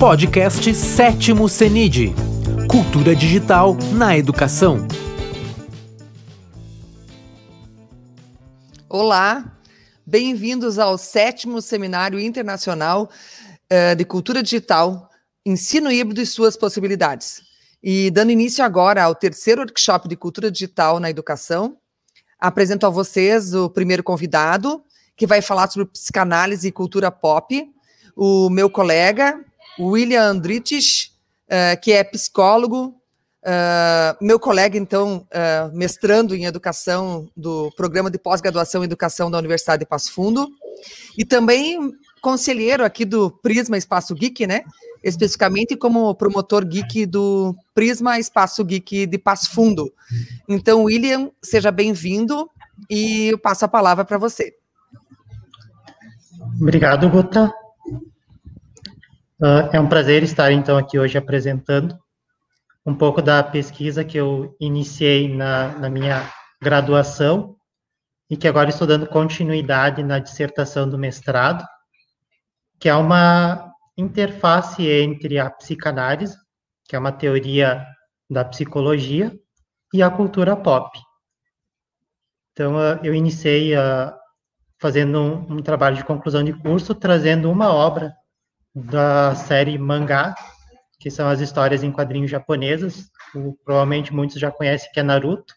Podcast Sétimo CENID Cultura Digital na Educação. Olá, bem-vindos ao sétimo Seminário Internacional uh, de Cultura Digital, Ensino Híbrido e Suas Possibilidades. E dando início agora ao terceiro workshop de Cultura Digital na Educação, apresento a vocês o primeiro convidado, que vai falar sobre psicanálise e cultura pop, o meu colega, William Andrites, uh, que é psicólogo, uh, meu colega, então, uh, mestrando em educação do programa de pós-graduação em educação da Universidade de Passo Fundo, e também conselheiro aqui do Prisma Espaço Geek, né? Especificamente como promotor geek do Prisma Espaço Geek de Passo Fundo. Então, William, seja bem-vindo e eu passo a palavra para você. Obrigado, Guta. Uh, é um prazer estar, então, aqui hoje apresentando um pouco da pesquisa que eu iniciei na, na minha graduação e que agora estou dando continuidade na dissertação do mestrado, que é uma interface entre a psicanálise, que é uma teoria da psicologia, e a cultura pop. Então, uh, eu iniciei uh, fazendo um, um trabalho de conclusão de curso, trazendo uma obra da série mangá, que são as histórias em quadrinhos japonesas. O, provavelmente muitos já conhecem que é Naruto.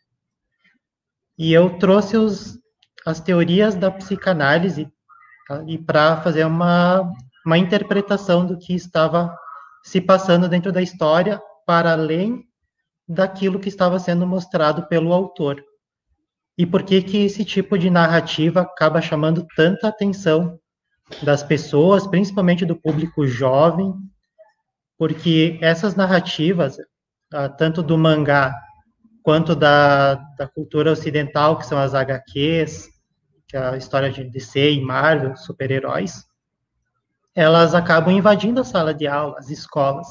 E eu trouxe os, as teorias da psicanálise tá? e para fazer uma, uma interpretação do que estava se passando dentro da história, para além daquilo que estava sendo mostrado pelo autor. E por que que esse tipo de narrativa acaba chamando tanta atenção das pessoas, principalmente do público jovem, porque essas narrativas, ah, tanto do mangá quanto da, da cultura ocidental, que são as HQs, que é a história de DC e Marvel, super-heróis, elas acabam invadindo a sala de aula, as escolas.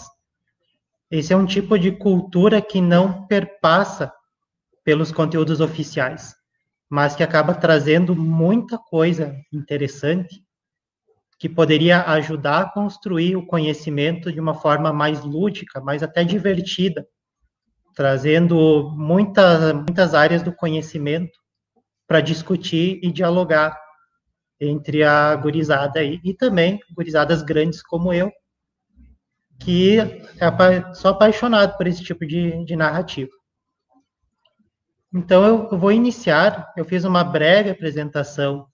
Esse é um tipo de cultura que não perpassa pelos conteúdos oficiais, mas que acaba trazendo muita coisa interessante que poderia ajudar a construir o conhecimento de uma forma mais lúdica, mais até divertida, trazendo muitas, muitas áreas do conhecimento para discutir e dialogar entre a gurizada e, e também gurizadas grandes como eu, que é, sou apaixonado por esse tipo de, de narrativa. Então, eu, eu vou iniciar, eu fiz uma breve apresentação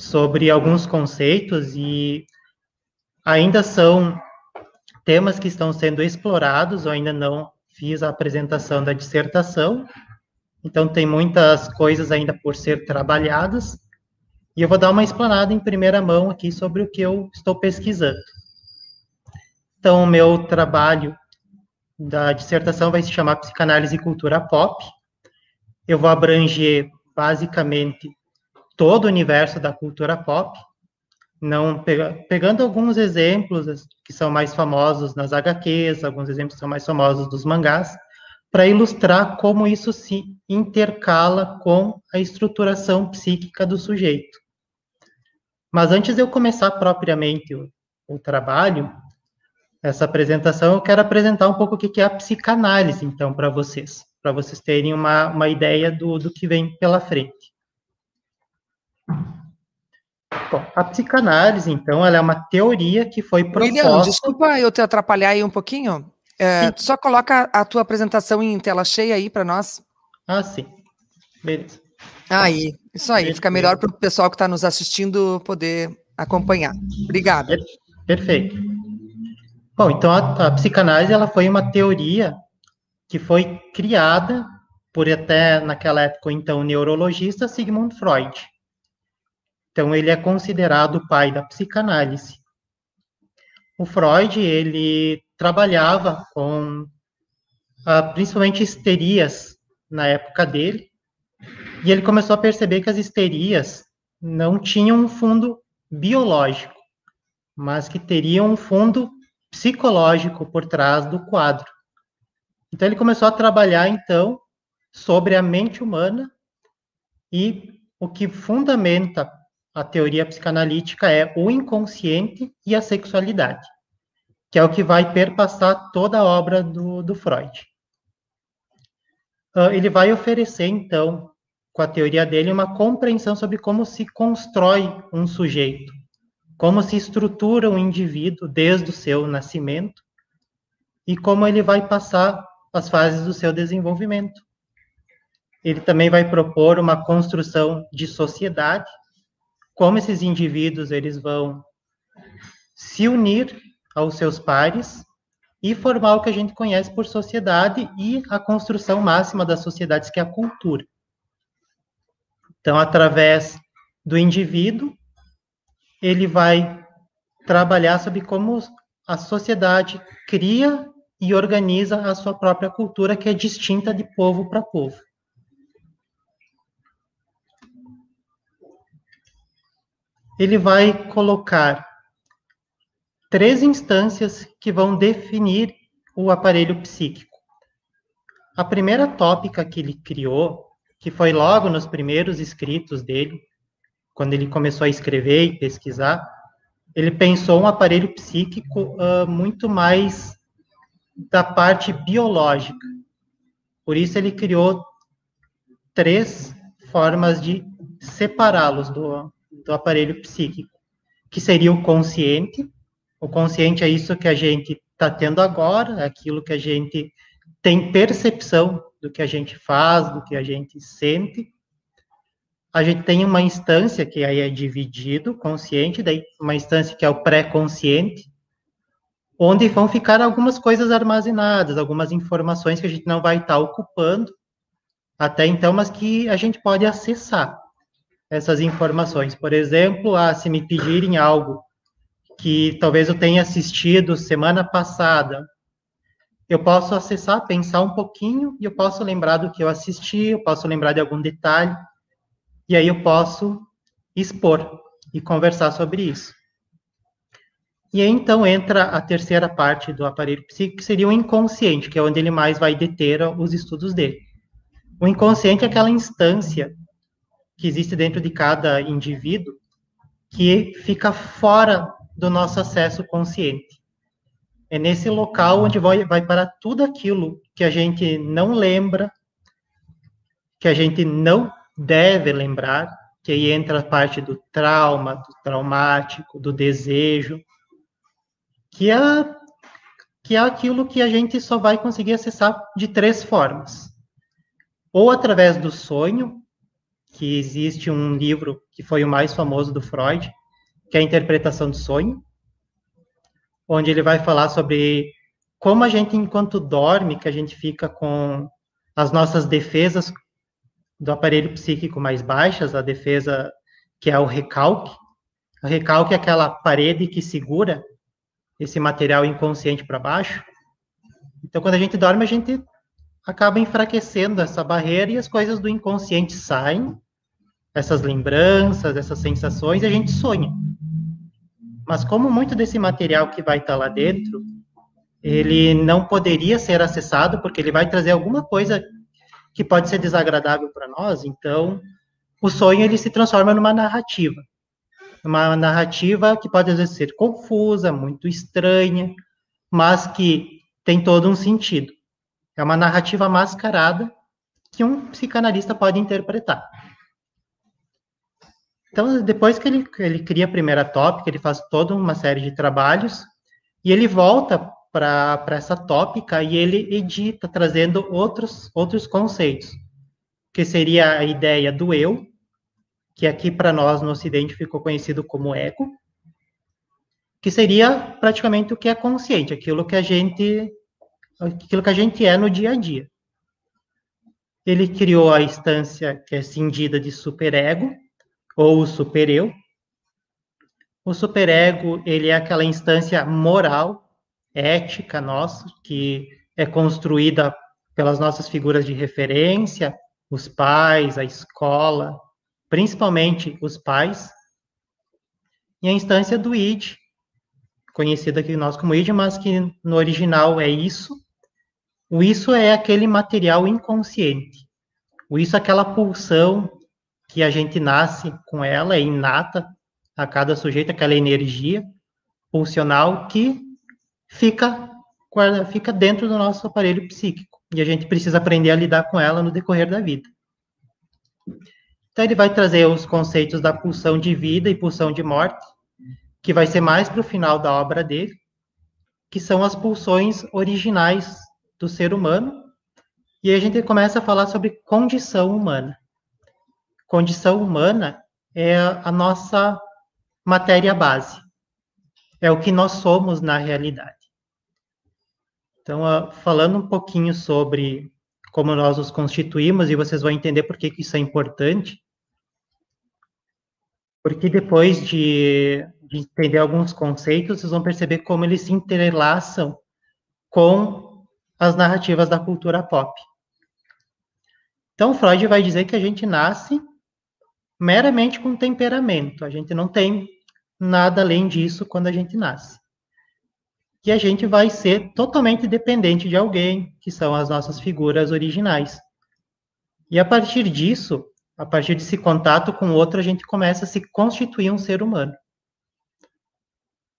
sobre alguns conceitos e ainda são temas que estão sendo explorados, eu ainda não fiz a apresentação da dissertação, então tem muitas coisas ainda por ser trabalhadas, e eu vou dar uma explanada em primeira mão aqui sobre o que eu estou pesquisando. Então, o meu trabalho da dissertação vai se chamar Psicanálise e Cultura Pop. Eu vou abranger basicamente todo o universo da cultura pop, não pegando alguns exemplos que são mais famosos nas HQs, alguns exemplos que são mais famosos dos mangás, para ilustrar como isso se intercala com a estruturação psíquica do sujeito. Mas antes de eu começar propriamente o, o trabalho, essa apresentação, eu quero apresentar um pouco o que é a psicanálise, então, para vocês, para vocês terem uma, uma ideia do, do que vem pela frente. Bom, a psicanálise, então, ela é uma teoria que foi proposta... William, desculpa eu te atrapalhar aí um pouquinho. É, só coloca a tua apresentação em tela cheia aí para nós. Ah, sim. Beleza. Aí, isso aí, fica melhor para o pessoal que está nos assistindo poder acompanhar. Obrigada. Perfeito. Bom, então a, a psicanálise ela foi uma teoria que foi criada por até naquela época então neurologista Sigmund Freud. Então, ele é considerado o pai da psicanálise. O Freud, ele trabalhava com ah, principalmente histerias na época dele, e ele começou a perceber que as histerias não tinham um fundo biológico, mas que teriam um fundo psicológico por trás do quadro. Então ele começou a trabalhar então sobre a mente humana e o que fundamenta a teoria psicanalítica é o inconsciente e a sexualidade. que é o que vai perpassar toda a obra do, do Freud. Uh, ele vai oferecer, então, com a teoria dele, uma compreensão sobre como se constrói um sujeito, como se estrutura um indivíduo desde o seu nascimento e como ele vai passar as fases do seu desenvolvimento. Ele também vai propor uma construção de sociedade, como esses indivíduos eles vão se unir aos seus pares e formar o que a gente conhece por sociedade e a construção máxima das sociedades, que é a cultura. Então, através do indivíduo, ele vai trabalhar sobre como a sociedade cria e organiza a sua própria cultura, que é distinta de povo para povo. Ele vai colocar três instâncias que vão definir o aparelho psíquico. A primeira tópica que ele criou, que foi logo nos primeiros escritos dele, quando ele começou a escrever e pesquisar, ele pensou um aparelho psíquico uh, muito mais da parte biológica. Por isso ele criou três formas de separá-los do, do aparelho psíquico, que seria o consciente. O consciente é isso que a gente está tendo agora, é aquilo que a gente tem percepção do que a gente faz, do que a gente sente. A gente tem uma instância que aí é dividido, consciente, daí uma instância que é o pré-consciente, onde vão ficar algumas coisas armazenadas, algumas informações que a gente não vai estar ocupando até então, mas que a gente pode acessar essas informações. Por exemplo, ah, se me pedirem algo que talvez eu tenha assistido semana passada, eu posso acessar, pensar um pouquinho e eu posso lembrar do que eu assisti, eu posso lembrar de algum detalhe, e aí eu posso expor e conversar sobre isso. E aí, então, entra a terceira parte do aparelho psíquico, que seria o inconsciente, que é onde ele mais vai deter os estudos dele. O inconsciente é aquela instância que existe dentro de cada indivíduo que fica fora do nosso acesso consciente. É nesse local onde vai, vai para tudo aquilo que a gente não lembra, que a gente não deve lembrar, que aí entra a parte do trauma, do traumático, do desejo, que é, que é aquilo que a gente só vai conseguir acessar de três formas. Ou através do sonho, que existe um livro que foi o mais famoso do Freud, que é a interpretação do sonho, onde ele vai falar sobre como a gente, enquanto dorme, que a gente fica com as nossas defesas do aparelho psíquico mais baixas, a defesa que é o recalque. O recalque é aquela parede que segura esse material inconsciente para baixo. Então, quando a gente dorme, a gente acaba enfraquecendo essa barreira e as coisas do inconsciente saem, essas lembranças, essas sensações, e a gente sonha. Mas como muito desse material que vai estar tá lá dentro, ele não poderia ser acessado porque ele vai trazer alguma coisa que pode ser desagradável para nós, então o sonho ele se transforma numa narrativa uma narrativa que pode às vezes ser confusa, muito estranha, mas que tem todo um sentido. É uma narrativa mascarada que um psicanalista pode interpretar. Então, depois que ele, ele cria a primeira tópica, ele faz toda uma série de trabalhos e ele volta para essa tópica e ele edita, trazendo outros, outros conceitos, que seria a ideia do eu, que aqui para nós no Ocidente ficou conhecido como ego, que seria praticamente o que é consciente, aquilo que a gente, aquilo que a gente é no dia a dia. Ele criou a instância que é cindida de superego ou supereu. O superego, ele é aquela instância moral, ética nossa, que é construída pelas nossas figuras de referência, os pais, a escola, principalmente os pais, e a instância do id, conhecida aqui nós como id, mas que no original é isso. O isso é aquele material inconsciente. O isso é aquela pulsão que a gente nasce com ela, é inata a cada sujeito, aquela energia pulsional que fica, fica dentro do nosso aparelho psíquico. E a gente precisa aprender a lidar com ela no decorrer da vida. Então, ele vai trazer os conceitos da pulsão de vida e pulsão de morte, que vai ser mais para o final da obra dele, que são as pulsões originais do ser humano. E a gente começa a falar sobre condição humana. Condição humana é a nossa matéria base. É o que nós somos na realidade. Então, falando um pouquinho sobre como nós nos constituímos, e vocês vão entender por que, isso é importante. Porque depois de, de entender alguns conceitos, vocês vão perceber como eles se entrelaçam com as narrativas da cultura pop. Então, Freud vai dizer que a gente nasce meramente com temperamento, a gente não tem nada além disso quando a gente nasce que a gente vai ser totalmente dependente de alguém, que são as nossas figuras originais. E a partir disso, a partir desse contato com o outro, a gente começa a se constituir um ser humano.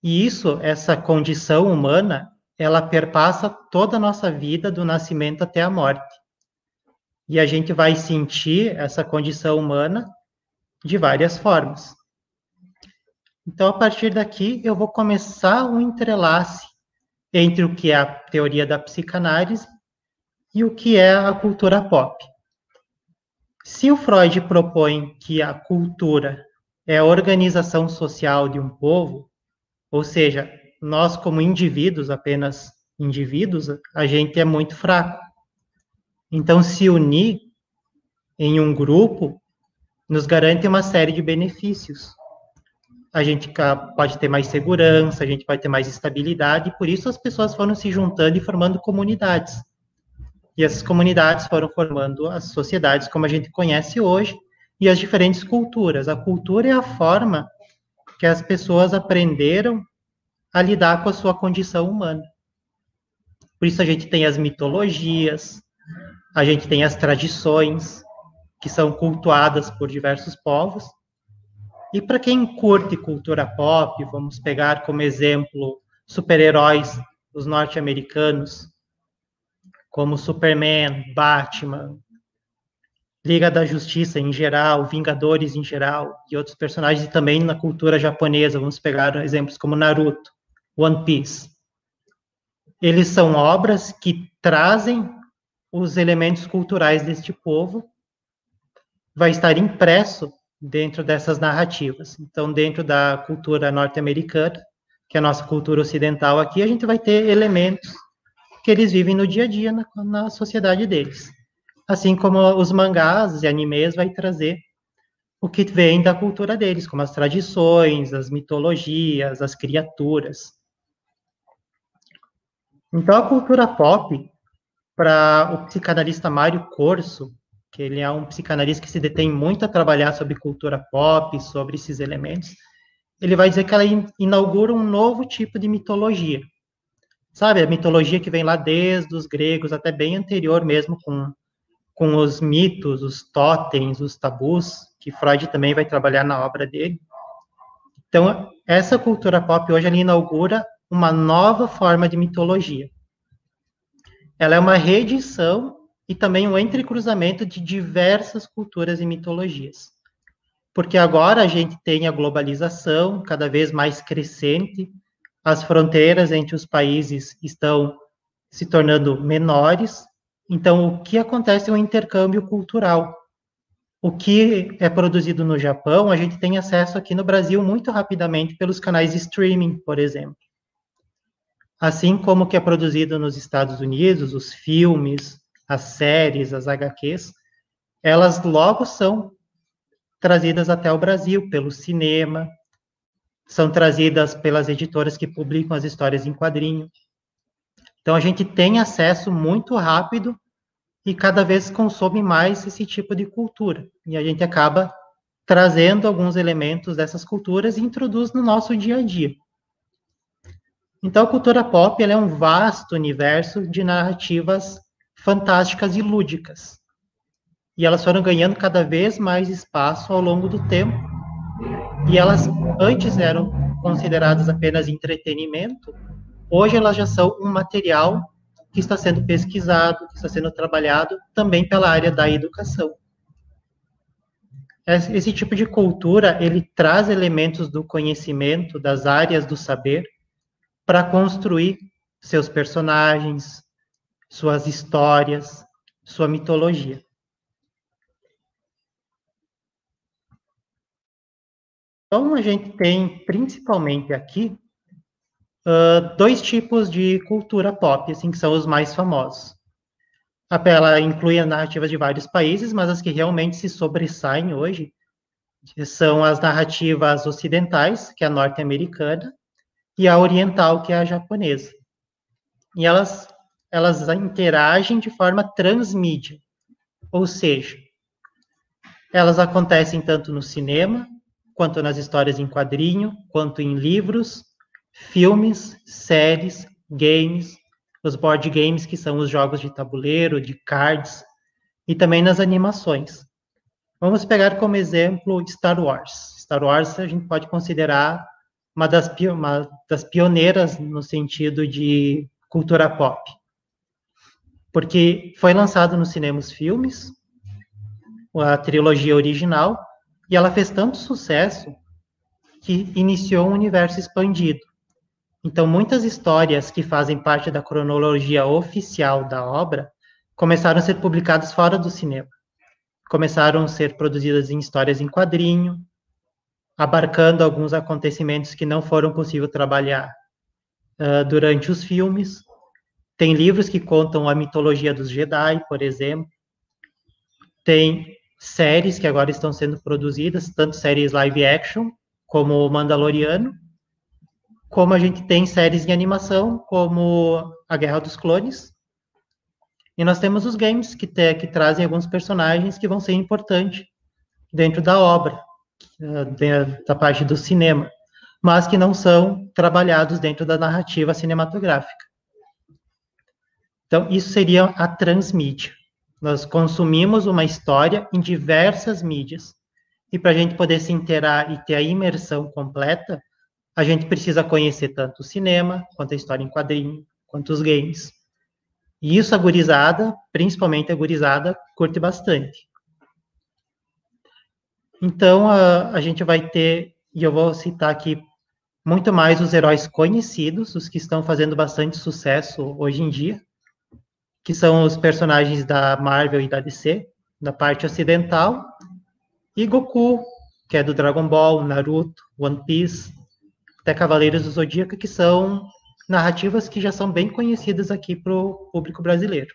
E isso, essa condição humana, ela perpassa toda a nossa vida, do nascimento até a morte. E a gente vai sentir essa condição humana de várias formas. Então, a partir daqui, eu vou começar um entrelace entre o que é a teoria da psicanálise e o que é a cultura pop. Se o Freud propõe que a cultura é a organização social de um povo, ou seja, nós como indivíduos, apenas indivíduos, a gente é muito fraco. Então, se unir em um grupo nos garante uma série de benefícios a gente pode ter mais segurança, a gente pode ter mais estabilidade, e por isso as pessoas foram se juntando e formando comunidades. E essas comunidades foram formando as sociedades como a gente conhece hoje, e as diferentes culturas. A cultura é a forma que as pessoas aprenderam a lidar com a sua condição humana. Por isso a gente tem as mitologias, a gente tem as tradições, que são cultuadas por diversos povos, e para quem curte cultura pop, vamos pegar como exemplo super-heróis dos norte-americanos, como Superman, Batman, Liga da Justiça em geral, Vingadores em geral, e outros personagens, e também na cultura japonesa, vamos pegar exemplos como Naruto, One Piece. Eles são obras que trazem os elementos culturais deste povo, vai estar impresso dentro dessas narrativas. Então, dentro da cultura norte-americana, que é a nossa cultura ocidental aqui, a gente vai ter elementos que eles vivem no dia a dia na, na sociedade deles. Assim como os mangás e animes vai trazer o que vem da cultura deles, como as tradições, as mitologias, as criaturas. Então, a cultura pop, para o psicanalista Mário Corso, que ele é um psicanalista que se detém muito a trabalhar sobre cultura pop, sobre esses elementos, ele vai dizer que ela inaugura um novo tipo de mitologia. Sabe, a mitologia que vem lá desde os gregos, até bem anterior mesmo, com, com os mitos, os totens, os tabus, que Freud também vai trabalhar na obra dele. Então, essa cultura pop hoje ela inaugura uma nova forma de mitologia. Ela é uma reedição e também o entrecruzamento de diversas culturas e mitologias. Porque agora a gente tem a globalização cada vez mais crescente, as fronteiras entre os países estão se tornando menores, então o que acontece é um intercâmbio cultural. O que é produzido no Japão, a gente tem acesso aqui no Brasil muito rapidamente pelos canais de streaming, por exemplo. Assim como que é produzido nos Estados Unidos, os filmes, as séries, as HQs, elas logo são trazidas até o Brasil pelo cinema, são trazidas pelas editoras que publicam as histórias em quadrinho. Então a gente tem acesso muito rápido e cada vez consome mais esse tipo de cultura. E a gente acaba trazendo alguns elementos dessas culturas e introduz no nosso dia a dia. Então a cultura pop é um vasto universo de narrativas fantásticas e lúdicas. E elas foram ganhando cada vez mais espaço ao longo do tempo. E elas antes eram consideradas apenas entretenimento, hoje elas já são um material que está sendo pesquisado, que está sendo trabalhado também pela área da educação. Esse tipo de cultura, ele traz elementos do conhecimento, das áreas do saber, para construir seus personagens, suas histórias, sua mitologia. Então, a gente tem, principalmente aqui, uh, dois tipos de cultura pop, assim, que são os mais famosos. Ela inclui narrativas de vários países, mas as que realmente se sobressaem hoje são as narrativas ocidentais, que é a norte-americana, e a oriental, que é a japonesa. E elas, elas interagem de forma transmídia, ou seja, elas acontecem tanto no cinema, quanto nas histórias em quadrinho, quanto em livros, filmes, séries, games, os board games, que são os jogos de tabuleiro, de cards, e também nas animações. Vamos pegar como exemplo Star Wars. Star Wars a gente pode considerar uma das, uma das pioneiras no sentido de cultura pop. Porque foi lançado nos cinemas filmes, a trilogia original, e ela fez tanto sucesso que iniciou um universo expandido. Então, muitas histórias que fazem parte da cronologia oficial da obra começaram a ser publicadas fora do cinema. Começaram a ser produzidas em histórias em quadrinho, abarcando alguns acontecimentos que não foram possível trabalhar uh, durante os filmes. Tem livros que contam a mitologia dos Jedi, por exemplo. Tem séries que agora estão sendo produzidas, tanto séries live action como o Mandaloriano, como a gente tem séries de animação, como A Guerra dos Clones, e nós temos os games, que, te, que trazem alguns personagens que vão ser importantes dentro da obra, da parte do cinema, mas que não são trabalhados dentro da narrativa cinematográfica. Então, isso seria a transmídia. Nós consumimos uma história em diversas mídias, e para a gente poder se inteirar e ter a imersão completa, a gente precisa conhecer tanto o cinema, quanto a história em quadrinho, quanto os games. E isso a gurizada, principalmente a gurizada, curte bastante. Então, a, a gente vai ter, e eu vou citar aqui muito mais os heróis conhecidos, os que estão fazendo bastante sucesso hoje em dia, que são os personagens da Marvel e da DC, da parte ocidental, e Goku, que é do Dragon Ball, Naruto, One Piece, até Cavaleiros do Zodíaco, que são narrativas que já são bem conhecidas aqui para o público brasileiro.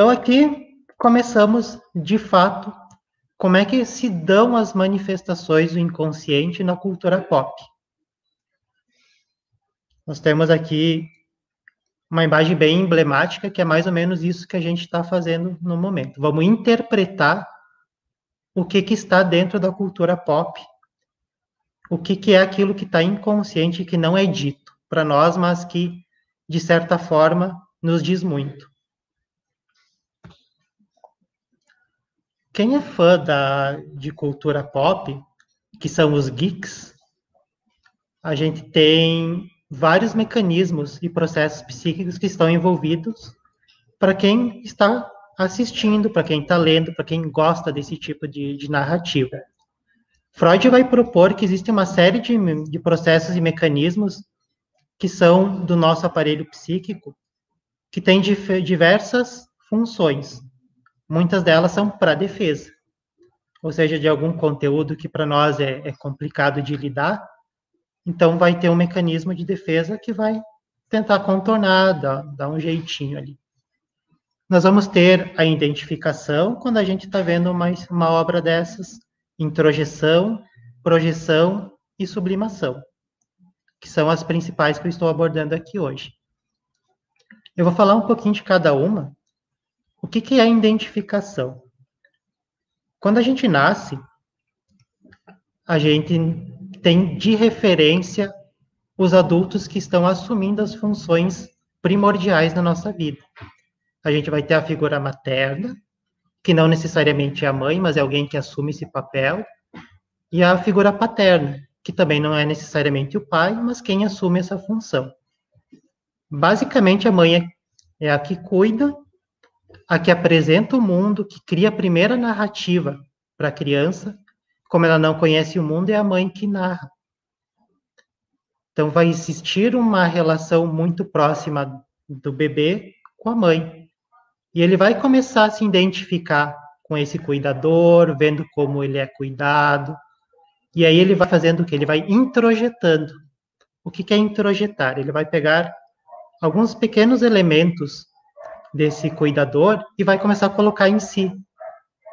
Então, aqui começamos, de fato, como é que se dão as manifestações do inconsciente na cultura pop. Nós temos aqui uma imagem bem emblemática, que é mais ou menos isso que a gente está fazendo no momento. Vamos interpretar o que, que está dentro da cultura pop, o que, que é aquilo que está inconsciente que não é dito para nós, mas que, de certa forma, nos diz muito. Quem é fã da, de cultura pop, que são os geeks, a gente tem vários mecanismos e processos psíquicos que estão envolvidos para quem está assistindo, para quem está lendo, para quem gosta desse tipo de, de, narrativa. Freud vai propor que existe uma série de, de processos e mecanismos que são do nosso aparelho psíquico, que tem diversas funções. Muitas delas são para defesa, ou seja, de algum conteúdo que para nós é, é complicado de lidar, então vai ter um mecanismo de defesa que vai tentar contornar, dar, dar um jeitinho ali. Nós vamos ter a identificação quando a gente está vendo uma, uma obra dessas, introjeção, projeção e sublimação, que são as principais que eu estou abordando aqui hoje. Eu vou falar um pouquinho de cada uma. O que, que é identificação? Quando a gente nasce, a gente tem de referência os adultos que estão assumindo as funções primordiais na nossa vida a gente vai ter a figura materna, que não necessariamente é a mãe, mas é alguém que assume esse papel, e a figura paterna, que também não é necessariamente o pai, mas quem assume essa função. Basicamente, a mãe é, é a que cuida, a que apresenta o mundo, que cria a primeira narrativa para a criança. Como ela não conhece o mundo, é a mãe que narra. Então, vai existir uma relação muito próxima do bebê com a mãe. E ele vai começar a se identificar com esse cuidador, vendo como ele é cuidado. E aí ele vai fazendo o que? Ele vai introjetando. O que é introjetar? Ele vai pegar alguns pequenos elementos desse cuidador e vai começar a colocar em si.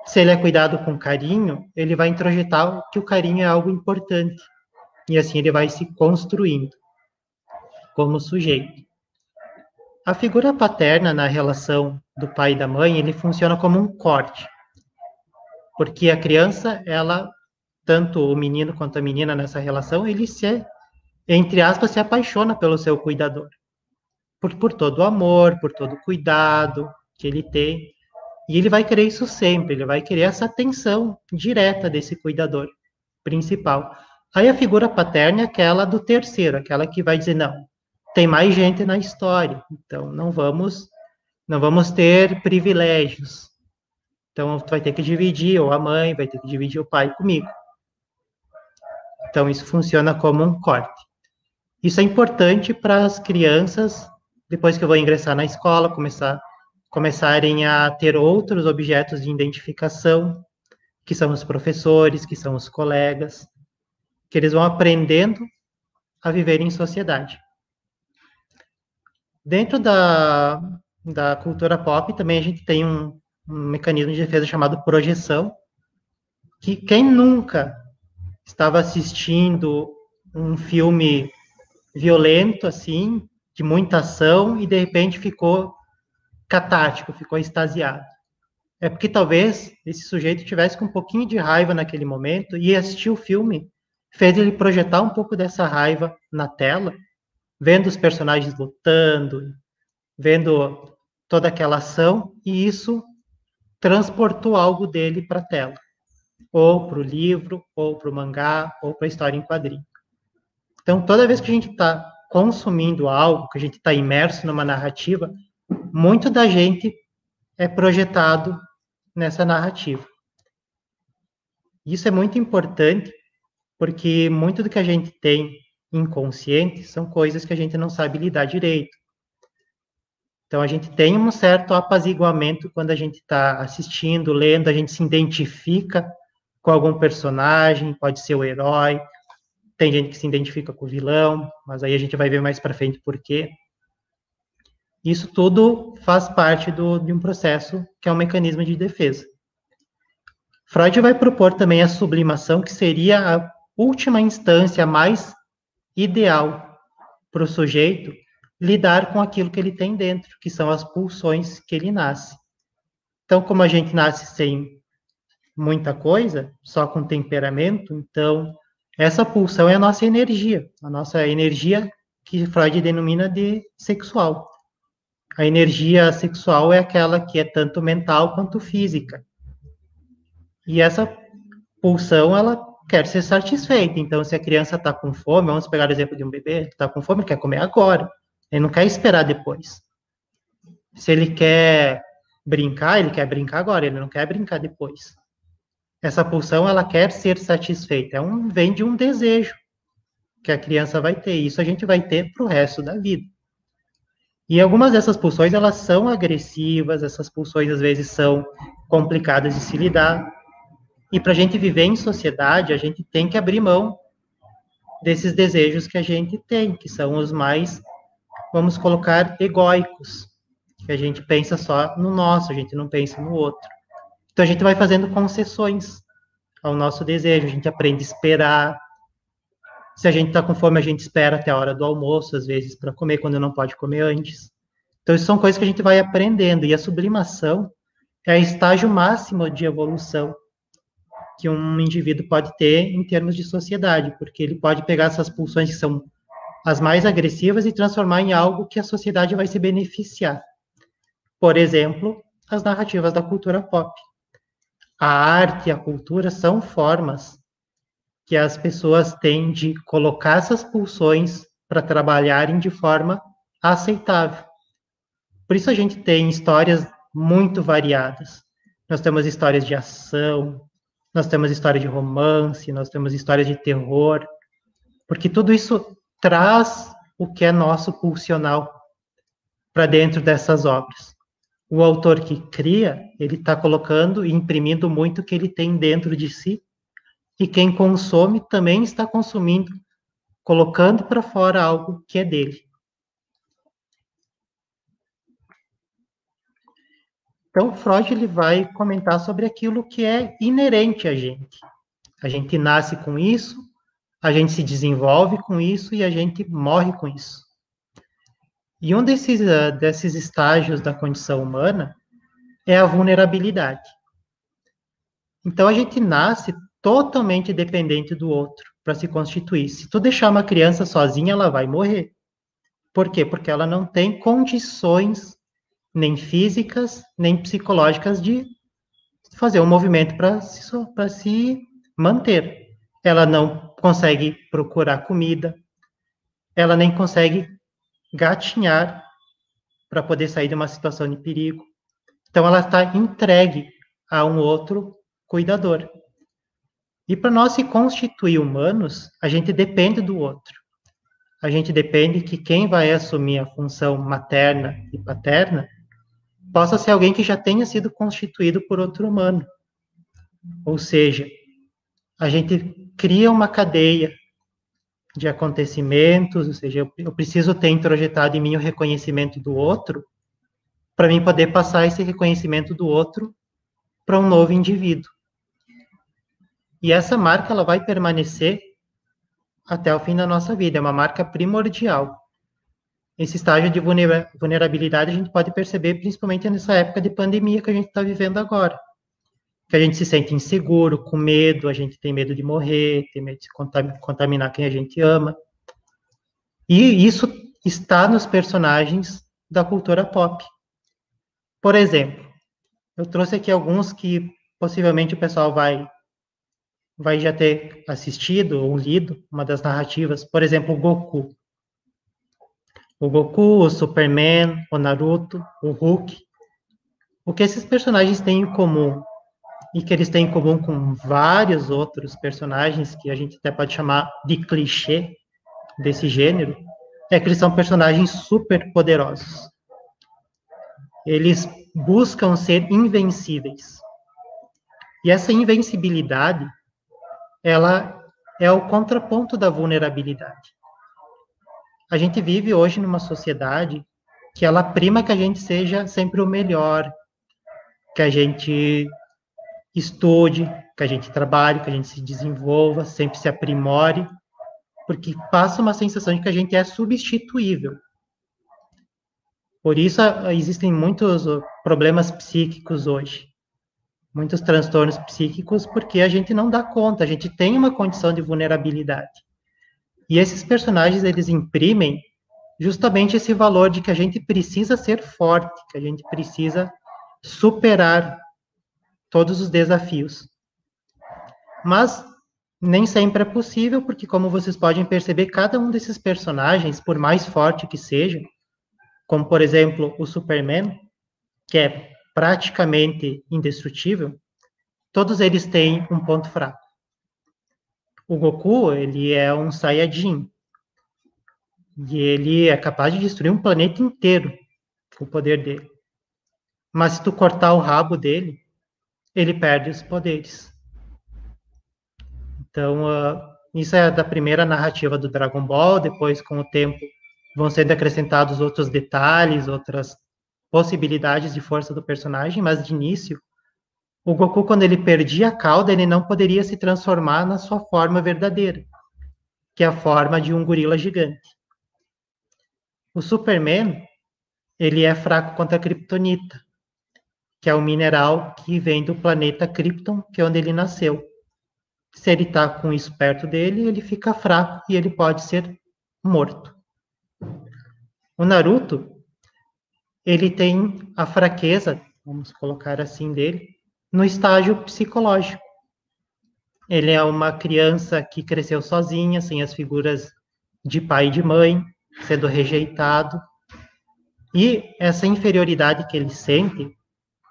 Se ele é cuidado com carinho, ele vai introjetar que o carinho é algo importante. E assim ele vai se construindo como sujeito. A figura paterna na relação do pai e da mãe, ele funciona como um corte. Porque a criança, ela, tanto o menino quanto a menina nessa relação, ele se, entre aspas, se apaixona pelo seu cuidador. Por, por todo o amor, por todo o cuidado que ele tem. E ele vai querer isso sempre, ele vai querer essa atenção direta desse cuidador principal. Aí a figura paterna é aquela do terceiro, aquela que vai dizer, não, tem mais gente na história, então não vamos não vamos ter privilégios. Então tu vai ter que dividir ou a mãe vai ter que dividir o pai comigo. Então isso funciona como um corte. Isso é importante para as crianças depois que eu vou ingressar na escola, começar começarem a ter outros objetos de identificação, que são os professores, que são os colegas, que eles vão aprendendo a viver em sociedade. Dentro da, da cultura pop, também a gente tem um, um mecanismo de defesa chamado projeção, que quem nunca estava assistindo um filme violento, assim, de muita ação, e de repente ficou catático, ficou extasiado. É porque talvez esse sujeito tivesse com um pouquinho de raiva naquele momento e assistir o filme fez ele projetar um pouco dessa raiva na tela vendo os personagens lutando, vendo toda aquela ação, e isso transportou algo dele para a tela, ou para o livro, ou para o mangá, ou para a história em quadrinho. Então, toda vez que a gente está consumindo algo, que a gente está imerso numa narrativa, muito da gente é projetado nessa narrativa. Isso é muito importante, porque muito do que a gente tem inconsciente são coisas que a gente não sabe lidar direito. Então, a gente tem um certo apaziguamento quando a gente está assistindo, lendo, a gente se identifica com algum personagem, pode ser o herói, tem gente que se identifica com o vilão, mas aí a gente vai ver mais para frente por quê. Isso tudo faz parte do, de um processo que é um mecanismo de defesa. Freud vai propor também a sublimação, que seria a última instância mais ideal para o sujeito lidar com aquilo que ele tem dentro, que são as pulsões que ele nasce. Então, como a gente nasce sem muita coisa, só com temperamento, então essa pulsão é a nossa energia, a nossa energia que Freud denomina de sexual. A energia sexual é aquela que é tanto mental quanto física. E essa pulsão, ela quer ser satisfeita. Então, se a criança está com fome, vamos pegar o exemplo de um bebê, está com fome, quer comer agora. Ele não quer esperar depois. Se ele quer brincar, ele quer brincar agora, ele não quer brincar depois. Essa pulsão, ela quer ser satisfeita. É um, vem de um desejo que a criança vai ter. Isso a gente vai ter para o resto da vida. E algumas dessas pulsões, elas são agressivas, essas pulsões às vezes são complicadas de se lidar, e para a gente viver em sociedade, a gente tem que abrir mão desses desejos que a gente tem, que são os mais, vamos colocar, egóicos, que a gente pensa só no nosso, a gente não pensa no outro. Então a gente vai fazendo concessões ao nosso desejo, a gente aprende a esperar. Se a gente está com fome, a gente espera até a hora do almoço, às vezes, para comer quando não pode comer antes. Então, isso são coisas que a gente vai aprendendo, e a sublimação é o estágio máximo de evolução que um indivíduo pode ter em termos de sociedade, porque ele pode pegar essas pulsões que são as mais agressivas e transformar em algo que a sociedade vai se beneficiar. Por exemplo, as narrativas da cultura pop. A arte e a cultura são formas que as pessoas têm de colocar essas pulsões para trabalharem de forma aceitável. Por isso a gente tem histórias muito variadas. Nós temos histórias de ação, nós temos história de romance, nós temos histórias de terror, porque tudo isso traz o que é nosso pulsional para dentro dessas obras. O autor que cria, ele está colocando e imprimindo muito o que ele tem dentro de si, e quem consome também está consumindo, colocando para fora algo que é dele. Então, Freud ele vai comentar sobre aquilo que é inerente a gente. A gente nasce com isso, a gente se desenvolve com isso e a gente morre com isso. E um desses, uh, desses estágios da condição humana é a vulnerabilidade. Então, a gente nasce totalmente dependente do outro para se constituir. Se tu deixar uma criança sozinha, ela vai morrer. Por quê? Porque ela não tem condições nem físicas, nem psicológicas de fazer um movimento para se, se manter. Ela não consegue procurar comida, ela nem consegue gatinhar para poder sair de uma situação de perigo. Então, ela está entregue a um outro cuidador. E para nós se constituir humanos, a gente depende do outro. A gente depende que quem vai assumir a função materna e paterna possa ser alguém que já tenha sido constituído por outro humano. Ou seja, a gente cria uma cadeia de acontecimentos, ou seja, eu, eu preciso ter introjetado em mim o reconhecimento do outro, para mim poder passar esse reconhecimento do outro para um novo indivíduo. E essa marca ela vai permanecer até o fim da nossa vida, é uma marca primordial esse estágio de vulnerabilidade a gente pode perceber principalmente nessa época de pandemia que a gente está vivendo agora. Que a gente se sente inseguro, com medo, a gente tem medo de morrer, tem medo de contaminar quem a gente ama. E isso está nos personagens da cultura pop. Por exemplo, eu trouxe aqui alguns que possivelmente o pessoal vai vai já ter assistido ou lido uma das narrativas, por exemplo, o Goku o Goku, o Superman, o Naruto, o Hulk. O que esses personagens têm em comum e que eles têm em comum com vários outros personagens que a gente até pode chamar de clichê desse gênero, é que eles são personagens super poderosos. Eles buscam ser invencíveis. E essa invencibilidade, ela é o contraponto da vulnerabilidade a gente vive hoje numa sociedade que ela prima que a gente seja sempre o melhor, que a gente estude, que a gente trabalhe, que a gente se desenvolva, sempre se aprimore, porque passa uma sensação de que a gente é substituível. Por isso existem muitos problemas psíquicos hoje, muitos transtornos psíquicos, porque a gente não dá conta, a gente tem uma condição de vulnerabilidade. E esses personagens, eles imprimem justamente esse valor de que a gente precisa ser forte, que a gente precisa superar todos os desafios. Mas nem sempre é possível, porque como vocês podem perceber, cada um desses personagens, por mais forte que seja, como por exemplo o Superman, que é praticamente indestrutível, todos eles têm um ponto fraco. O Goku, ele é um Saiyajin. E ele é capaz de destruir um planeta inteiro com o poder dele. Mas se tu cortar o rabo dele, ele perde os poderes. Então, uh, isso é da primeira narrativa do Dragon Ball. Depois, com o tempo, vão sendo acrescentados outros detalhes, outras possibilidades de força do personagem. Mas de início, o Goku, quando ele perdia a cauda, ele não poderia se transformar na sua forma verdadeira, que é a forma de um gorila gigante. O Superman, ele é fraco contra a Kryptonita, que é o mineral que vem do planeta Krypton, que é onde ele nasceu. Se ele está com isso perto dele, ele fica fraco e ele pode ser morto. O Naruto, ele tem a fraqueza, vamos colocar assim dele, no estágio psicológico. ele é uma criança que cresceu sozinha, sem as figuras de pai e de mãe, sendo rejeitado. E essa inferioridade que ele sente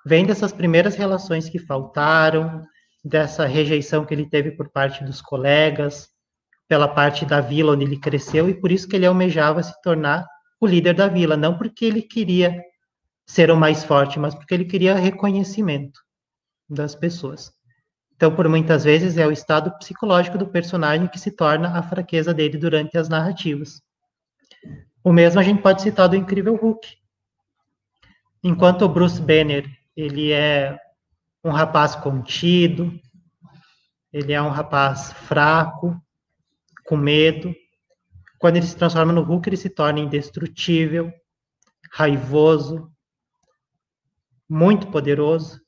vem dessas primeiras relações que faltaram, dessa rejeição que ele teve por parte dos colegas, pela parte da vila onde ele cresceu, e por isso que ele almejava se tornar o líder da vila, não porque ele queria ser o mais forte, mas porque ele queria reconhecimento das pessoas. Então, por muitas vezes, é o estado psicológico do personagem que se torna a fraqueza dele durante as narrativas. O mesmo a gente pode citar do Incrível Hulk. Enquanto o Bruce Banner, ele é um rapaz contido, ele é um rapaz fraco, com medo. Quando ele se transforma no Hulk, ele se torna indestrutível, raivoso, muito poderoso,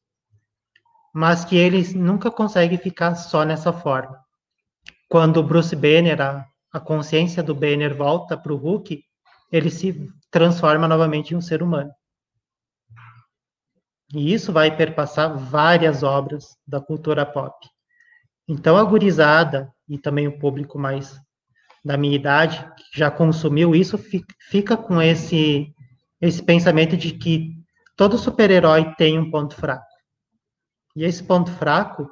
mas que ele nunca consegue ficar só nessa forma. Quando o Bruce Banner, a, a consciência do Banner volta para o Hulk, ele se transforma novamente em um ser humano. E isso vai perpassar várias obras da cultura pop. Então, a gurizada e também o público mais da minha idade, que já consumiu isso, fica com esse, esse pensamento de que todo super-herói tem um ponto fraco. E esse ponto fraco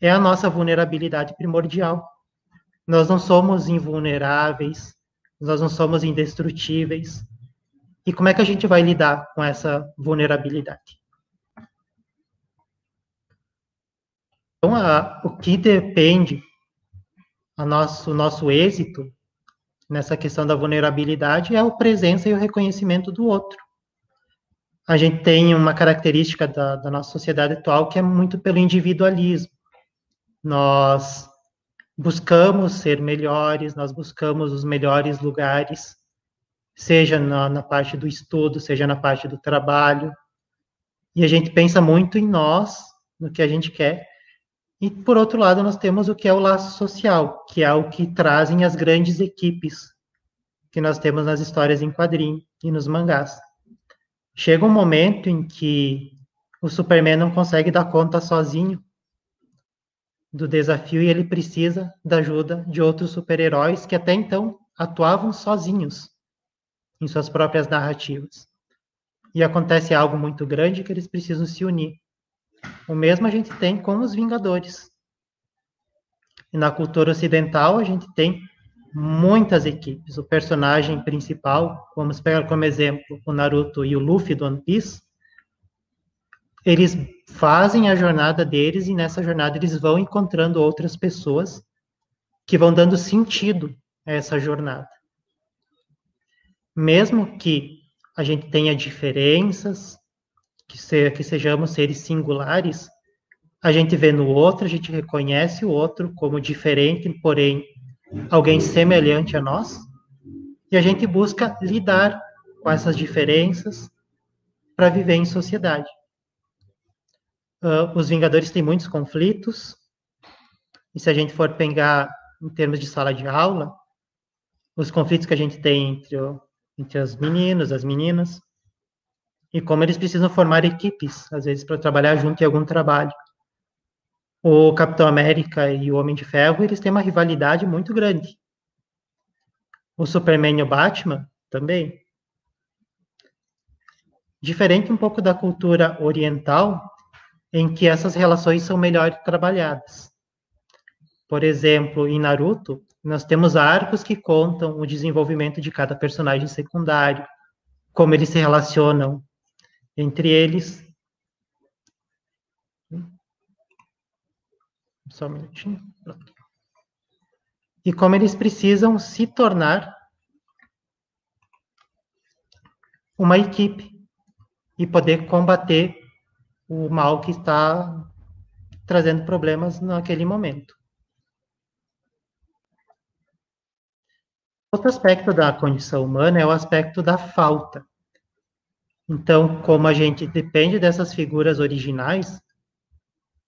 é a nossa vulnerabilidade primordial. Nós não somos invulneráveis, nós não somos indestrutíveis. E como é que a gente vai lidar com essa vulnerabilidade? Então, a, o que depende nosso, o nosso êxito nessa questão da vulnerabilidade é a presença e o reconhecimento do outro. A gente tem uma característica da, da nossa sociedade atual que é muito pelo individualismo. Nós buscamos ser melhores, nós buscamos os melhores lugares, seja na, na parte do estudo, seja na parte do trabalho, e a gente pensa muito em nós, no que a gente quer, e, por outro lado, nós temos o que é o laço social, que é o que trazem as grandes equipes que nós temos nas histórias em quadrinho e nos mangás. Chega um momento em que o Superman não consegue dar conta sozinho do desafio e ele precisa da ajuda de outros super-heróis que até então atuavam sozinhos em suas próprias narrativas. E acontece algo muito grande que eles precisam se unir. O mesmo a gente tem com os Vingadores. E na cultura ocidental, a gente tem muitas equipes. O personagem principal, vamos pegar como exemplo o Naruto e o Luffy do One Piece, eles fazem a jornada deles e nessa jornada eles vão encontrando outras pessoas que vão dando sentido a essa jornada. Mesmo que a gente tenha diferenças, que, se, que sejamos seres singulares, a gente vê no outro, a gente reconhece o outro como diferente, porém alguém semelhante a nós, e a gente busca lidar com essas diferenças para viver em sociedade. Uh, os Vingadores têm muitos conflitos, e se a gente for pegar em termos de sala de aula, os conflitos que a gente tem entre, entre os meninos, as meninas, e como eles precisam formar equipes, às vezes, para trabalhar junto em algum trabalho. O Capitão América e o Homem de Ferro, eles têm uma rivalidade muito grande. O Superman e o Batman também. Diferente um pouco da cultura oriental, em que essas relações são melhor trabalhadas. Por exemplo, em Naruto, nós temos arcos que contam o desenvolvimento de cada personagem secundário, como eles se relacionam entre eles. Só um minutinho. E como eles precisam se tornar uma equipe e poder combater o mal que está trazendo problemas naquele momento. Outro aspecto da condição humana é o aspecto da falta. Então, como a gente depende dessas figuras originais,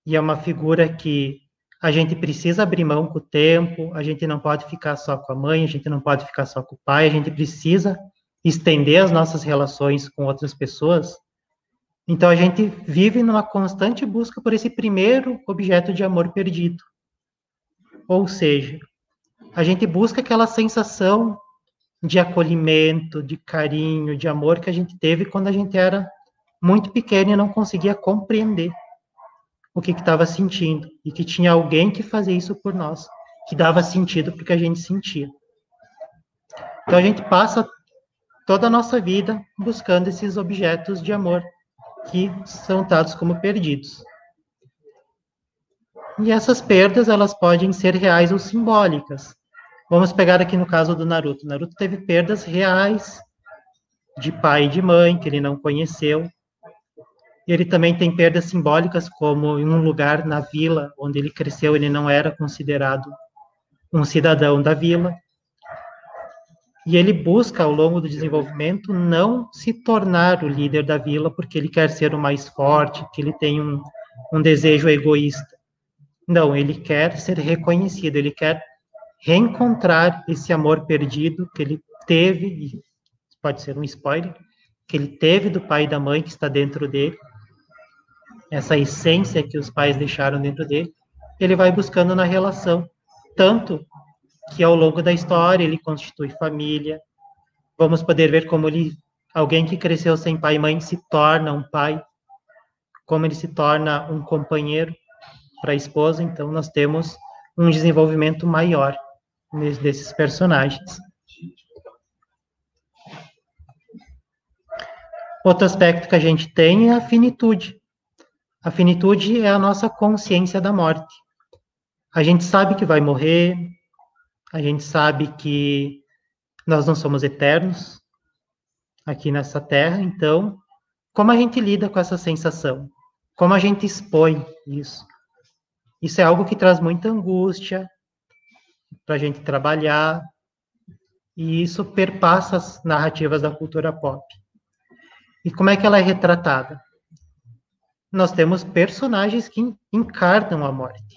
e é uma figura que a gente precisa abrir mão com o tempo, a gente não pode ficar só com a mãe, a gente não pode ficar só com o pai, a gente precisa estender as nossas relações com outras pessoas. Então, a gente vive numa constante busca por esse primeiro objeto de amor perdido, Ou seja, a gente busca aquela sensação de acolhimento, de carinho, de amor que a gente teve quando a gente era muito pequeno e não conseguia compreender o que estava sentindo e que tinha alguém que fazia isso por nós, que dava sentido porque a gente sentia. Então a gente passa toda a nossa vida buscando esses objetos de amor que são dados como perdidos. E essas perdas, elas podem ser reais ou simbólicas. Vamos pegar aqui no caso do Naruto. Naruto teve perdas reais de pai e de mãe que ele não conheceu. Ele também tem perdas simbólicas, como em um lugar na vila onde ele cresceu, ele não era considerado um cidadão da vila. E ele busca, ao longo do desenvolvimento, não se tornar o líder da vila, porque ele quer ser o mais forte, que ele tem um, um desejo egoísta. Não, ele quer ser reconhecido, ele quer reencontrar esse amor perdido que ele teve, pode ser um spoiler, que ele teve do pai e da mãe que está dentro dele, essa essência que os pais deixaram dentro dele, ele vai buscando na relação, tanto que ao longo da história ele constitui família. Vamos poder ver como ele, alguém que cresceu sem pai e mãe, se torna um pai, como ele se torna um companheiro para a esposa. Então, nós temos um desenvolvimento maior desses personagens. Outro aspecto que a gente tem é a finitude. A finitude é a nossa consciência da morte. A gente sabe que vai morrer, a gente sabe que nós não somos eternos aqui nessa terra, então, como a gente lida com essa sensação? Como a gente expõe isso? Isso é algo que traz muita angústia para a gente trabalhar, e isso perpassa as narrativas da cultura pop. E como é que ela é retratada? Nós temos personagens que encarnam a morte.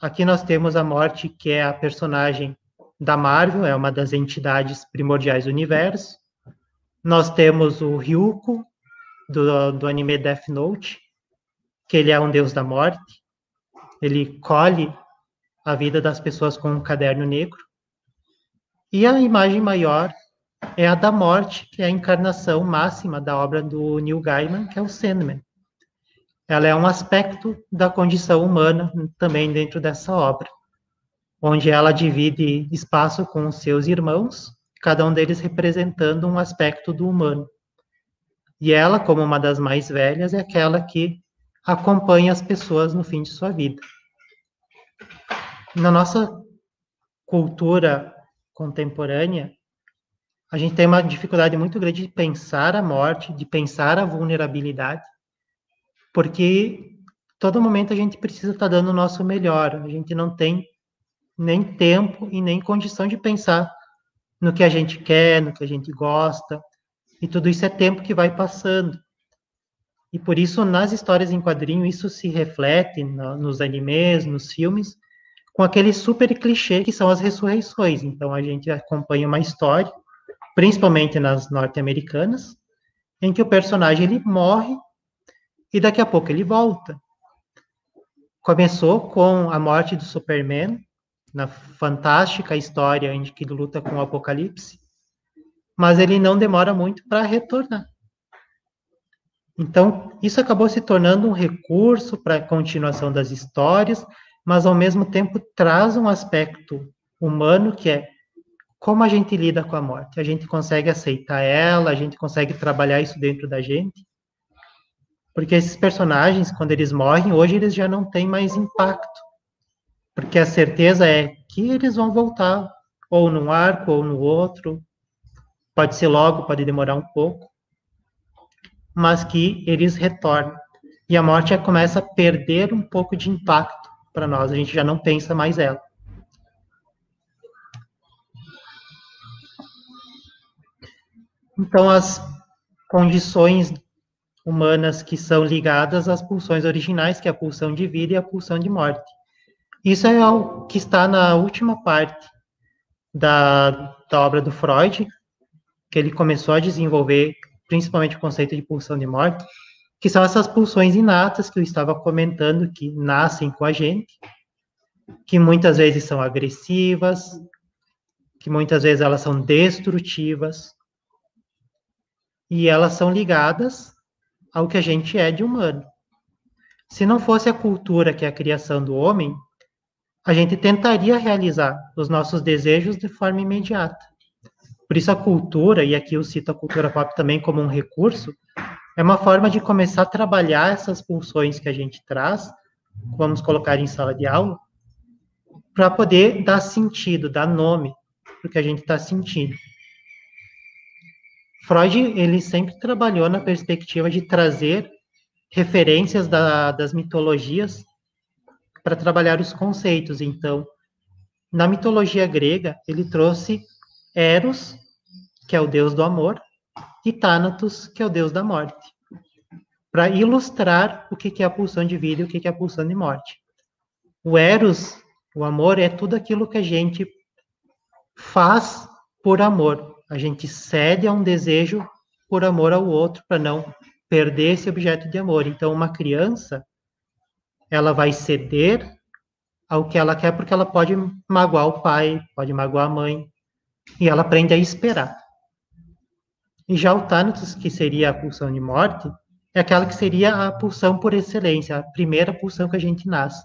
Aqui nós temos a morte, que é a personagem da Marvel, é uma das entidades primordiais do universo. Nós temos o Ryuko, do, do anime Death Note, que ele é um deus da morte. Ele colhe a vida das pessoas com um caderno negro. E a imagem maior é a da morte, que é a encarnação máxima da obra do Neil Gaiman, que é o Sandman. Ela é um aspecto da condição humana também dentro dessa obra, onde ela divide espaço com seus irmãos, cada um deles representando um aspecto do humano. E ela, como uma das mais velhas, é aquela que acompanha as pessoas no fim de sua vida. Na nossa cultura contemporânea, a gente tem uma dificuldade muito grande de pensar a morte, de pensar a vulnerabilidade, porque todo momento a gente precisa estar dando o nosso melhor, a gente não tem nem tempo e nem condição de pensar no que a gente quer, no que a gente gosta, e tudo isso é tempo que vai passando. E por isso, nas histórias em quadrinho, isso se reflete no, nos animes, nos filmes, com aquele super clichê que são as ressurreições. Então, a gente acompanha uma história, principalmente nas norte-americanas, em que o personagem ele morre e daqui a pouco ele volta. Começou com a morte do Superman, na fantástica história em que ele luta com o Apocalipse, mas ele não demora muito para retornar. Então, isso acabou se tornando um recurso para a continuação das histórias, mas ao mesmo tempo traz um aspecto humano que é como a gente lida com a morte. A gente consegue aceitar ela, a gente consegue trabalhar isso dentro da gente. Porque esses personagens, quando eles morrem, hoje eles já não têm mais impacto. Porque a certeza é que eles vão voltar, ou num arco, ou no outro. Pode ser logo, pode demorar um pouco mas que eles retornam. E a morte já começa a perder um pouco de impacto para nós, a gente já não pensa mais ela. Então, as condições humanas que são ligadas às pulsões originais, que é a pulsão de vida e a pulsão de morte. Isso é o que está na última parte da, da obra do Freud, que ele começou a desenvolver principalmente o conceito de pulsão de morte, que são essas pulsões inatas que eu estava comentando, que nascem com a gente, que muitas vezes são agressivas, que muitas vezes elas são destrutivas, e elas são ligadas ao que a gente é de humano. Se não fosse a cultura que é a criação do homem, a gente tentaria realizar os nossos desejos de forma imediata. Por isso a cultura, e aqui eu cito a cultura pop também como um recurso, é uma forma de começar a trabalhar essas pulsões que a gente traz, vamos colocar em sala de aula, para poder dar sentido, dar nome para o que a gente está sentindo. Freud, ele sempre trabalhou na perspectiva de trazer referências da, das mitologias para trabalhar os conceitos. Então, na mitologia grega, ele trouxe Eros, que é o deus do amor, e Thanatos, que é o deus da morte, para ilustrar o que é a pulsão de vida e o que é a pulsão de morte. O Eros, o amor, é tudo aquilo que a gente faz por amor. A gente cede a um desejo por amor ao outro, para não perder esse objeto de amor. Então, uma criança, ela vai ceder ao que ela quer, porque ela pode magoar o pai, pode magoar a mãe, e ela aprende a esperar. E já o Thanatos, que seria a pulsão de morte, é aquela que seria a pulsão por excelência, a primeira pulsão que a gente nasce.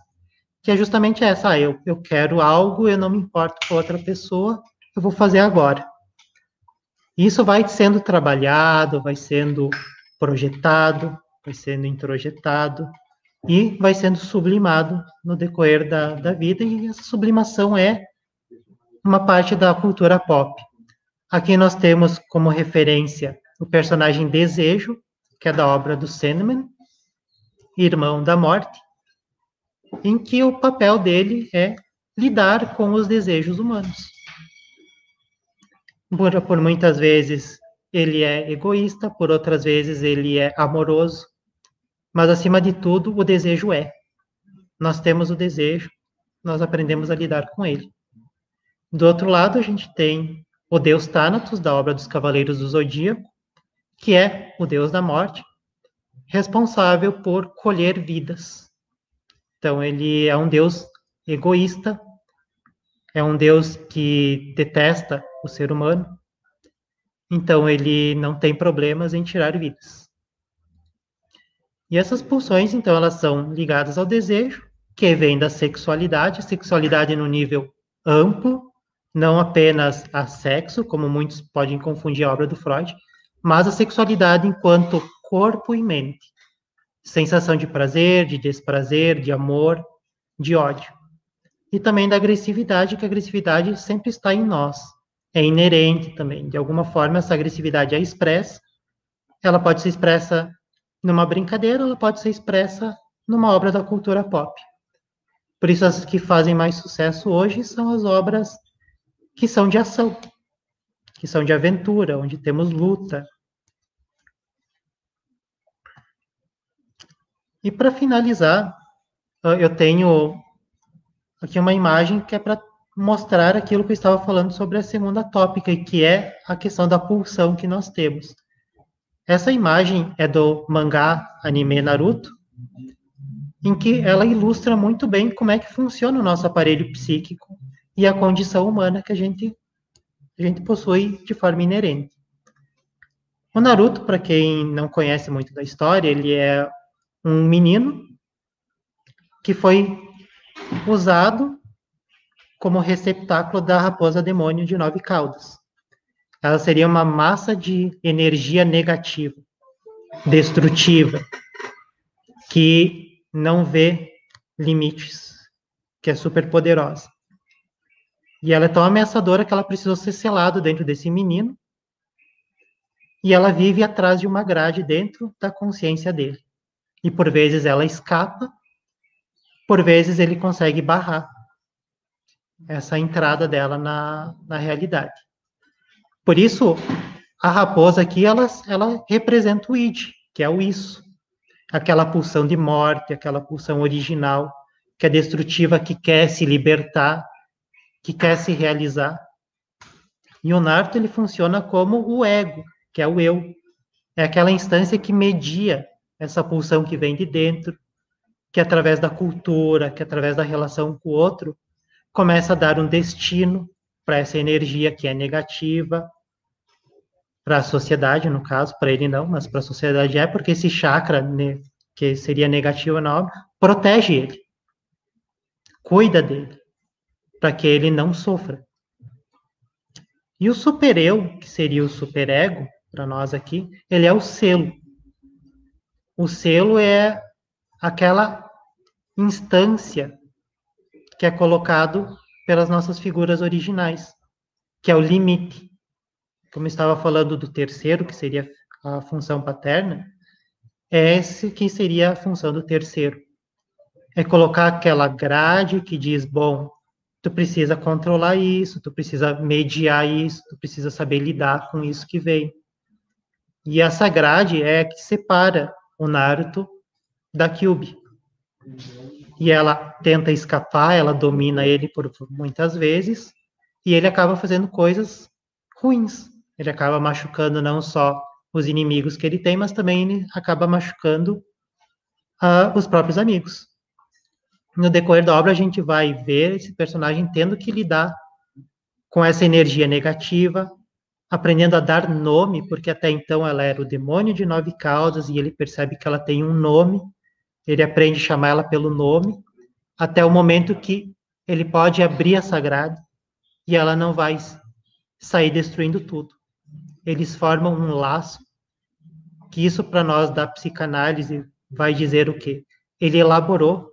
Que é justamente essa, ah, eu, eu quero algo, eu não me importo com outra pessoa, eu vou fazer agora. Isso vai sendo trabalhado, vai sendo projetado, vai sendo introjetado e vai sendo sublimado no decorrer da, da vida, e essa sublimação é uma parte da cultura pop. Aqui nós temos como referência o personagem Desejo, que é da obra do Sandman, Irmão da Morte, em que o papel dele é lidar com os desejos humanos. Por, por muitas vezes ele é egoísta, por outras vezes ele é amoroso, mas acima de tudo o desejo é. Nós temos o desejo, nós aprendemos a lidar com ele. Do outro lado, a gente tem o deus Thanatos, da obra dos Cavaleiros do Zodíaco, que é o deus da morte, responsável por colher vidas. Então, ele é um deus egoísta, é um deus que detesta o ser humano, então ele não tem problemas em tirar vidas. E essas pulsões, então, elas são ligadas ao desejo, que vem da sexualidade, sexualidade no nível amplo, não apenas a sexo, como muitos podem confundir a obra do Freud, mas a sexualidade enquanto corpo e mente. Sensação de prazer, de desprazer, de amor, de ódio. E também da agressividade, que a agressividade sempre está em nós. É inerente também. De alguma forma, essa agressividade é expressa. Ela pode ser expressa numa brincadeira, ela pode ser expressa numa obra da cultura pop. Por isso, as que fazem mais sucesso hoje são as obras que são de ação, que são de aventura, onde temos luta. E para finalizar, eu tenho aqui uma imagem que é para mostrar aquilo que eu estava falando sobre a segunda tópica, que é a questão da pulsão que nós temos. Essa imagem é do mangá anime Naruto, em que ela ilustra muito bem como é que funciona o nosso aparelho psíquico e a condição humana que a gente, a gente possui de forma inerente. O Naruto, para quem não conhece muito da história, ele é um menino que foi usado como receptáculo da raposa demônio de nove caudas. Ela seria uma massa de energia negativa, destrutiva, que não vê limites, que é super poderosa. E ela é tão ameaçadora que ela precisou ser selada dentro desse menino. E ela vive atrás de uma grade dentro da consciência dele. E por vezes ela escapa, por vezes ele consegue barrar essa entrada dela na, na realidade. Por isso, a raposa aqui, ela, ela representa o id, que é o isso. Aquela pulsão de morte, aquela pulsão original, que é destrutiva, que quer se libertar, que quer se realizar. E o Narto ele funciona como o ego, que é o eu. É aquela instância que media essa pulsão que vem de dentro, que através da cultura, que através da relação com o outro, começa a dar um destino para essa energia que é negativa, para a sociedade, no caso, para ele não, mas para a sociedade é, porque esse chakra, né, que seria negativo na obra, protege ele, cuida dele, para que ele não sofra. E o supereu, que seria o superego, para nós aqui, ele é o selo. O selo é aquela instância que é colocado pelas nossas figuras originais, que é o limite. Como estava falando do terceiro, que seria a função paterna, é esse que seria a função do terceiro. É colocar aquela grade que diz, bom, tu precisa controlar isso, tu precisa mediar isso, tu precisa saber lidar com isso que vem. E essa grade é a que separa o Naruto da Kyubi. E ela tenta escapar, ela domina ele por muitas vezes, e ele acaba fazendo coisas ruins. Ele acaba machucando não só os inimigos que ele tem, mas também ele acaba machucando uh, os próprios amigos. No decorrer da obra, a gente vai ver esse personagem tendo que lidar com essa energia negativa, aprendendo a dar nome, porque até então ela era o demônio de nove caudas e ele percebe que ela tem um nome, ele aprende a chamar ela pelo nome, até o momento que ele pode abrir a sagrada e ela não vai sair destruindo tudo. Eles formam um laço, que isso para nós da psicanálise vai dizer o quê? Ele elaborou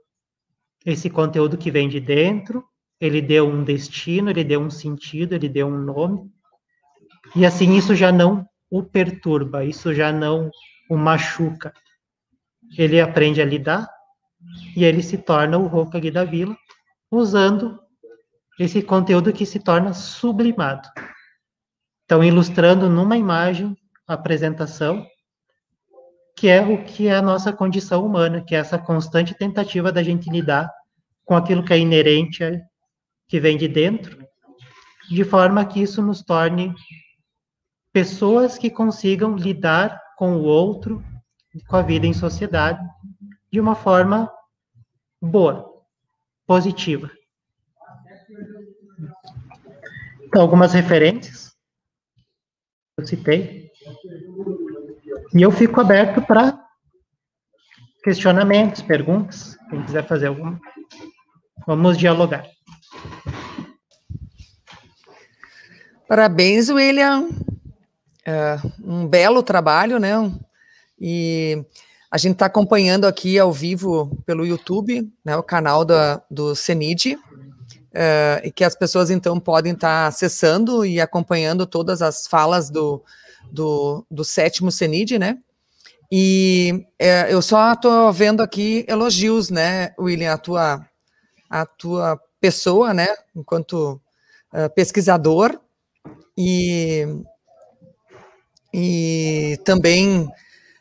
esse conteúdo que vem de dentro, ele deu um destino, ele deu um sentido, ele deu um nome, e assim isso já não o perturba, isso já não o machuca. Ele aprende a lidar e ele se torna o Hokage da vila, usando esse conteúdo que se torna sublimado. Então, ilustrando numa imagem a apresentação, que é o que é a nossa condição humana, que é essa constante tentativa da gente lidar com aquilo que é inerente, que vem de dentro, de forma que isso nos torne pessoas que consigam lidar com o outro, com a vida em sociedade, de uma forma boa, positiva. Então, algumas referências eu citei. E eu fico aberto para questionamentos, perguntas, quem quiser fazer alguma. Vamos dialogar. Parabéns, William é, um belo trabalho, né? E a gente está acompanhando aqui ao vivo pelo YouTube, né, o canal da, do CENID, é, e que as pessoas então podem estar tá acessando e acompanhando todas as falas do, do, do sétimo CENID, né? E é, eu só estou vendo aqui elogios, né, William, a tua, a tua pessoa, né, enquanto uh, pesquisador, e e também,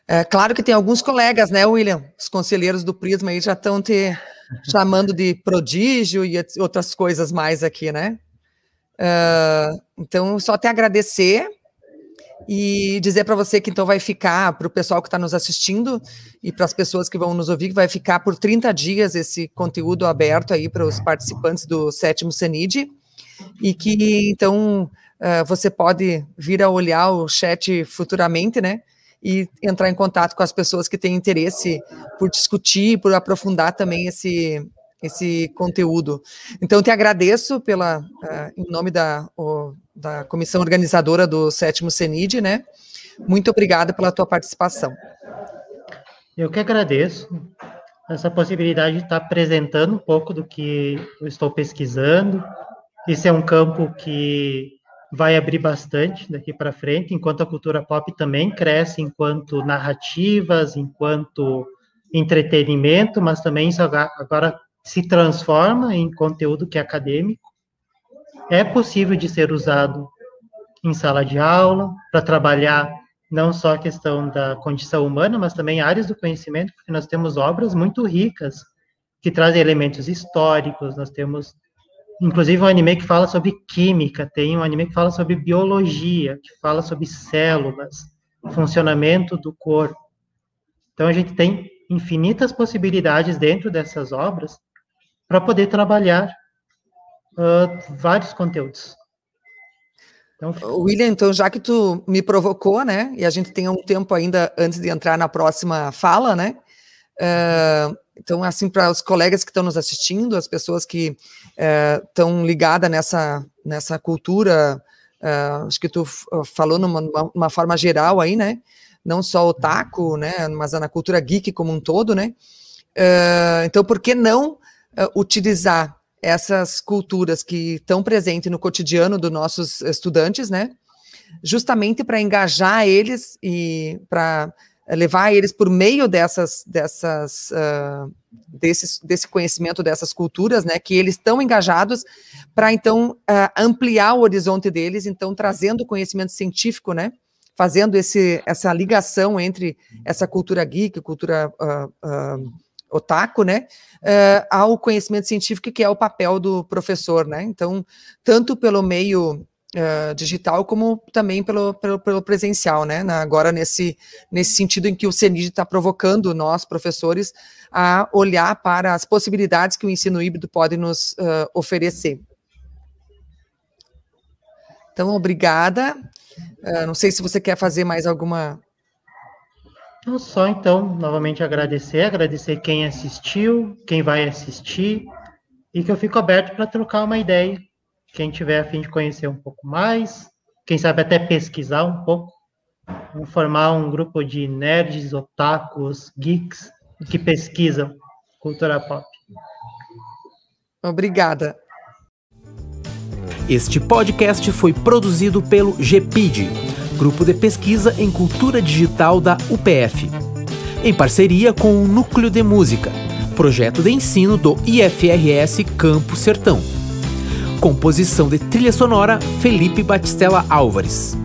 é, claro que tem alguns colegas, né, William? Os conselheiros do Prisma aí já estão te chamando de prodígio e outras coisas mais aqui, né? Uh, então, só te agradecer e dizer para você que então vai ficar, para o pessoal que está nos assistindo e para as pessoas que vão nos ouvir, que vai ficar por 30 dias esse conteúdo aberto aí para os participantes do sétimo CENID e que então Uh, você pode vir a olhar o chat futuramente, né? E entrar em contato com as pessoas que têm interesse por discutir, por aprofundar também esse, esse conteúdo. Então, te agradeço pela, uh, em nome da, o, da comissão organizadora do sétimo CENID, né? Muito obrigada pela tua participação. Eu que agradeço essa possibilidade de estar apresentando um pouco do que eu estou pesquisando. Esse é um campo que vai abrir bastante daqui para frente, enquanto a cultura pop também cresce enquanto narrativas, enquanto entretenimento, mas também agora se transforma em conteúdo que é acadêmico. É possível de ser usado em sala de aula para trabalhar não só a questão da condição humana, mas também áreas do conhecimento, porque nós temos obras muito ricas que trazem elementos históricos, nós temos inclusive um anime que fala sobre química, tem um anime que fala sobre biologia, que fala sobre células, funcionamento do corpo. Então a gente tem infinitas possibilidades dentro dessas obras para poder trabalhar uh, vários conteúdos. Então, William, então já que tu me provocou, né, e a gente tem um tempo ainda antes de entrar na próxima fala, né, uh, então assim para os colegas que estão nos assistindo, as pessoas que estão uh, ligadas nessa nessa cultura, uh, acho que tu falou numa, uma forma geral aí, né, não só o taco, né, mas na cultura geek como um todo, né, então por que não utilizar essas culturas que estão presentes no cotidiano dos nossos estudantes, né? Justamente para engajar eles e para levar eles por meio dessas, dessas, uh, desse, desse conhecimento dessas culturas, né? Que eles estão engajados para então uh, ampliar o horizonte deles, então trazendo conhecimento científico, né? Fazendo esse, essa ligação entre essa cultura geek, cultura uh, otaku, né, uh, ao conhecimento científico, que é o papel do professor, né, então, tanto pelo meio uh, digital, como também pelo, pelo, pelo presencial, né, na, agora nesse, nesse sentido em que o CENID está provocando nós, professores, a olhar para as possibilidades que o ensino híbrido pode nos uh, oferecer. Então, obrigada. não sei se você quer fazer mais alguma não só então, novamente agradecer, agradecer quem assistiu, quem vai assistir, e que eu fico aberto para trocar uma ideia. Quem tiver a fim de conhecer um pouco mais, quem sabe até pesquisar um pouco, Vamos formar um grupo de nerds, otakus, geeks que pesquisam cultura pop. Obrigada. Este podcast foi produzido pelo GPID Grupo de Pesquisa em Cultura Digital da UPF, em parceria com o Núcleo de Música, projeto de ensino do IFRS Campo Sertão. Composição de trilha sonora Felipe Batistella Álvares.